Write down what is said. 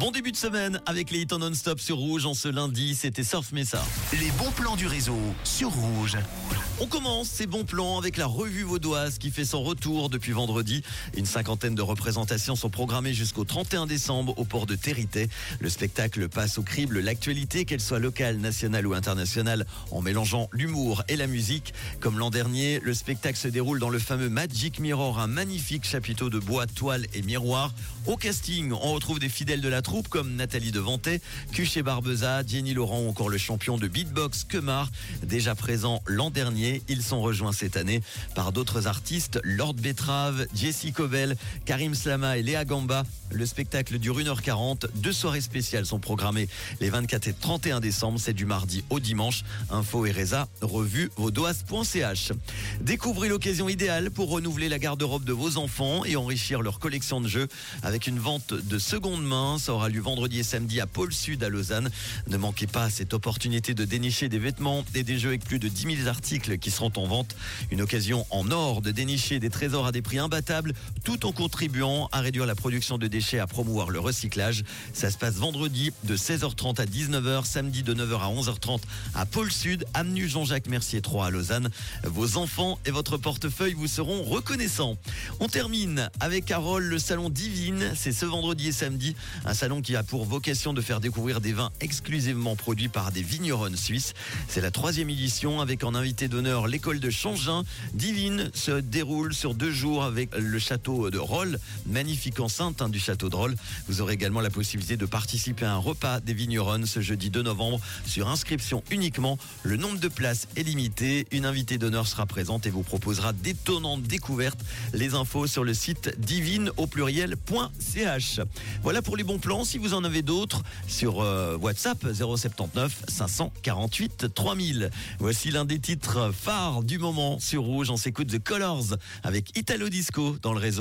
Bon début de semaine avec les hits en non-stop sur Rouge en ce lundi, c'était Surf Mesa. Les bons plans du réseau sur Rouge. On commence ces bons plans avec la revue vaudoise qui fait son retour depuis vendredi. Une cinquantaine de représentations sont programmées jusqu'au 31 décembre au port de Territé. Le spectacle passe au crible l'actualité, qu'elle soit locale, nationale ou internationale, en mélangeant l'humour et la musique. Comme l'an dernier, le spectacle se déroule dans le fameux Magic Mirror, un magnifique chapiteau de bois, toile et miroir. Au casting, on retrouve des fidèles de la troupe comme Nathalie Devantet, Cuché Barbeza, Jenny Laurent ou encore le champion de beatbox Kemar. Déjà présent l'an dernier, ils sont rejoints cette année par d'autres artistes, Lord Betrave, Jessie Cobel, Karim Slama et Léa Gamba. Le spectacle dure 1h40. Deux soirées spéciales sont programmées les 24 et 31 décembre. C'est du mardi au dimanche. Info et Reza, revue. Découvrez l'occasion idéale pour renouveler la garde-robe de vos enfants et enrichir leur collection de jeux avec une vente de seconde main. Aura lieu vendredi et samedi à Pôle Sud à Lausanne. Ne manquez pas cette opportunité de dénicher des vêtements et des jeux avec plus de 10 000 articles qui seront en vente. Une occasion en or de dénicher des trésors à des prix imbattables tout en contribuant à réduire la production de déchets, à promouvoir le recyclage. Ça se passe vendredi de 16h30 à 19h, samedi de 9h à 11h30 à Pôle Sud, avenue Jean-Jacques Mercier 3 à Lausanne. Vos enfants et votre portefeuille vous seront reconnaissants. On termine avec Carole, le salon Divine. C'est ce vendredi et samedi. Un salon qui a pour vocation de faire découvrir des vins exclusivement produits par des vignerons suisses. C'est la troisième édition avec en invité d'honneur l'école de Changin. Divine se déroule sur deux jours avec le château de Rolles, magnifique enceinte hein, du château de Rolles. Vous aurez également la possibilité de participer à un repas des vignerons ce jeudi 2 novembre sur inscription uniquement. Le nombre de places est limité. Une invitée d'honneur sera présente et vous proposera d'étonnantes découvertes. Les infos sur le site divine au pluriel.ch. Voilà pour les bons plans. Si vous en avez d'autres sur euh, WhatsApp 079 548 3000. Voici l'un des titres phare du moment sur Rouge. On s'écoute The Colors avec Italo Disco dans le réseau.